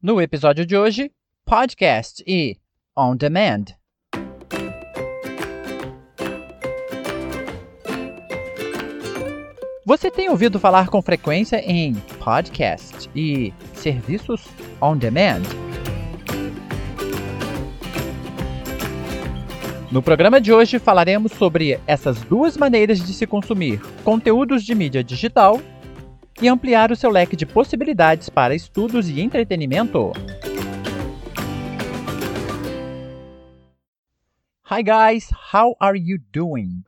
No episódio de hoje, podcast e on demand. Você tem ouvido falar com frequência em podcast e serviços on demand? No programa de hoje falaremos sobre essas duas maneiras de se consumir conteúdos de mídia digital e ampliar o seu leque de possibilidades para estudos e entretenimento. Hi guys, how are you doing?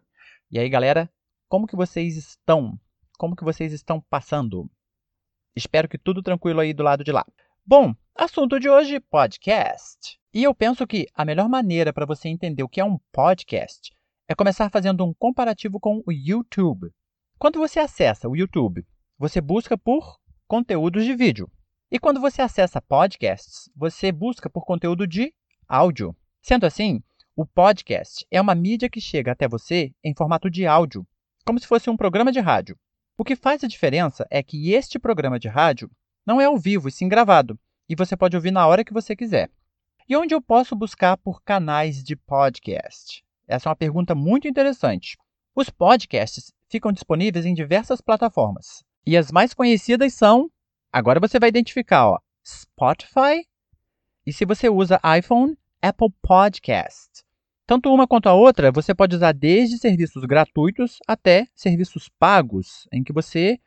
E aí galera, como que vocês estão? Como que vocês estão passando? Espero que tudo tranquilo aí do lado de lá. Bom, assunto de hoje, podcast. E eu penso que a melhor maneira para você entender o que é um podcast é começar fazendo um comparativo com o YouTube. Quando você acessa o YouTube você busca por conteúdos de vídeo. E quando você acessa podcasts, você busca por conteúdo de áudio. Sendo assim, o podcast é uma mídia que chega até você em formato de áudio, como se fosse um programa de rádio. O que faz a diferença é que este programa de rádio não é ao vivo e sim gravado, e você pode ouvir na hora que você quiser. E onde eu posso buscar por canais de podcast? Essa é uma pergunta muito interessante. Os podcasts ficam disponíveis em diversas plataformas. E as mais conhecidas são, agora você vai identificar, ó, Spotify e se você usa iPhone, Apple Podcast. Tanto uma quanto a outra, você pode usar desde serviços gratuitos até serviços pagos, em que você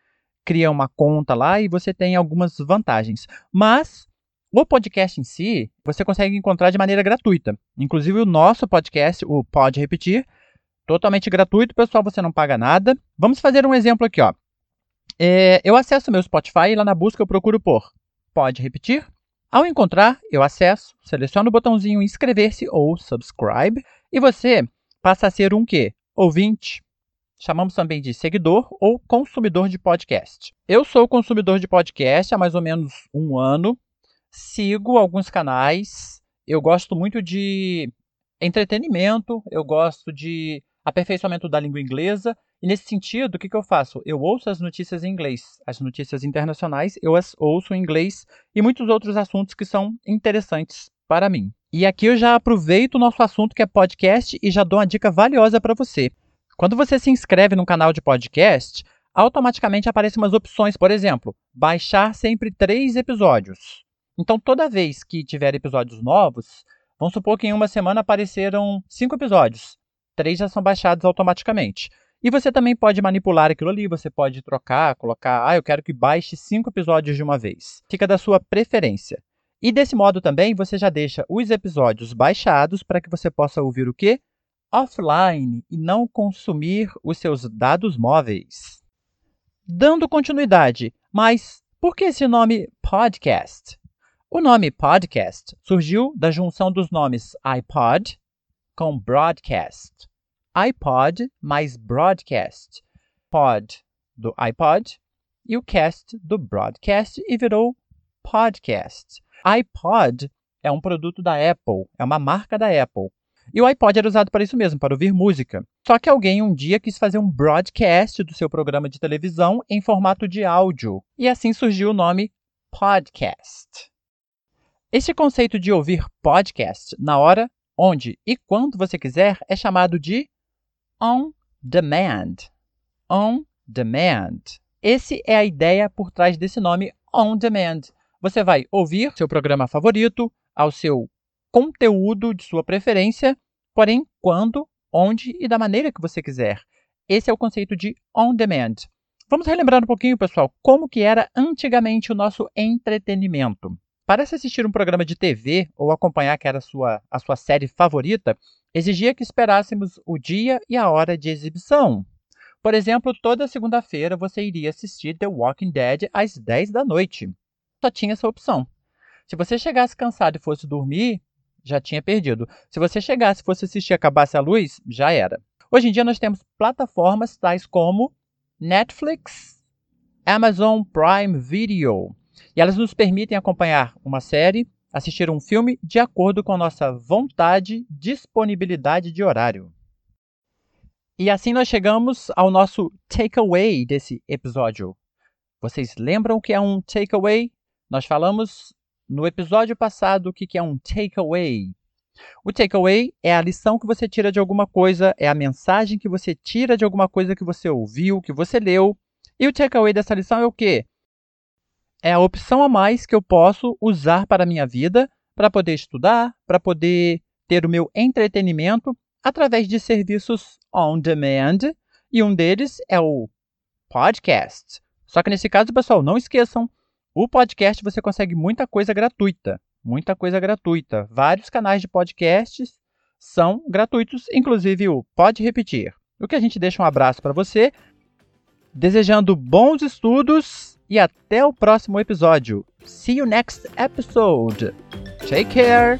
cria uma conta lá e você tem algumas vantagens. Mas o podcast em si, você consegue encontrar de maneira gratuita. Inclusive o nosso podcast, o Pode Repetir, totalmente gratuito, pessoal, você não paga nada. Vamos fazer um exemplo aqui, ó. É, eu acesso meu Spotify e lá na busca eu procuro por Pode repetir? Ao encontrar, eu acesso, seleciono o botãozinho inscrever-se ou subscribe e você passa a ser um quê? Ouvinte. Chamamos também de seguidor ou consumidor de podcast. Eu sou consumidor de podcast há mais ou menos um ano. Sigo alguns canais. Eu gosto muito de entretenimento, eu gosto de aperfeiçoamento da língua inglesa e nesse sentido, o que, que eu faço? Eu ouço as notícias em inglês, as notícias internacionais, eu as ouço em inglês e muitos outros assuntos que são interessantes para mim. E aqui eu já aproveito o nosso assunto que é podcast e já dou uma dica valiosa para você. Quando você se inscreve no canal de podcast, automaticamente aparecem umas opções, por exemplo, baixar sempre três episódios. Então, toda vez que tiver episódios novos, vamos supor que em uma semana apareceram cinco episódios, três já são baixados automaticamente. E você também pode manipular aquilo ali, você pode trocar, colocar, ah, eu quero que baixe cinco episódios de uma vez. Fica da sua preferência. E desse modo também você já deixa os episódios baixados para que você possa ouvir o quê? Offline e não consumir os seus dados móveis. Dando continuidade, mas por que esse nome podcast? O nome podcast surgiu da junção dos nomes iPod com broadcast iPod mais broadcast. Pod do iPod e o cast do broadcast e virou podcast. iPod é um produto da Apple, é uma marca da Apple. E o iPod era usado para isso mesmo, para ouvir música. Só que alguém um dia quis fazer um broadcast do seu programa de televisão em formato de áudio, e assim surgiu o nome podcast. Este conceito de ouvir podcast na hora, onde e quando você quiser é chamado de on demand. On demand. Esse é a ideia por trás desse nome on demand. Você vai ouvir seu programa favorito, ao seu conteúdo de sua preferência, porém quando, onde e da maneira que você quiser. Esse é o conceito de on demand. Vamos relembrar um pouquinho, pessoal, como que era antigamente o nosso entretenimento. Para se assistir um programa de TV ou acompanhar que era a sua, a sua série favorita, exigia que esperássemos o dia e a hora de exibição. Por exemplo, toda segunda-feira você iria assistir The Walking Dead às 10 da noite. Só tinha essa opção. Se você chegasse cansado e fosse dormir, já tinha perdido. Se você chegasse, fosse assistir e acabasse a luz, já era. Hoje em dia nós temos plataformas tais como Netflix, Amazon Prime Video, e elas nos permitem acompanhar uma série, assistir um filme de acordo com nossa vontade, disponibilidade de horário. E assim nós chegamos ao nosso takeaway desse episódio. Vocês lembram o que é um takeaway? Nós falamos No episódio passado, o que é um takeaway? O takeaway é a lição que você tira de alguma coisa, é a mensagem que você tira de alguma coisa que você ouviu, que você leu. E o takeaway dessa lição é o quê? É a opção a mais que eu posso usar para a minha vida, para poder estudar, para poder ter o meu entretenimento através de serviços on demand, e um deles é o podcast. Só que nesse caso, pessoal, não esqueçam, o podcast você consegue muita coisa gratuita muita coisa gratuita. Vários canais de podcasts são gratuitos, inclusive o Pode Repetir. O que a gente deixa um abraço para você, desejando bons estudos e até o próximo episódio. See you next episode. Take care.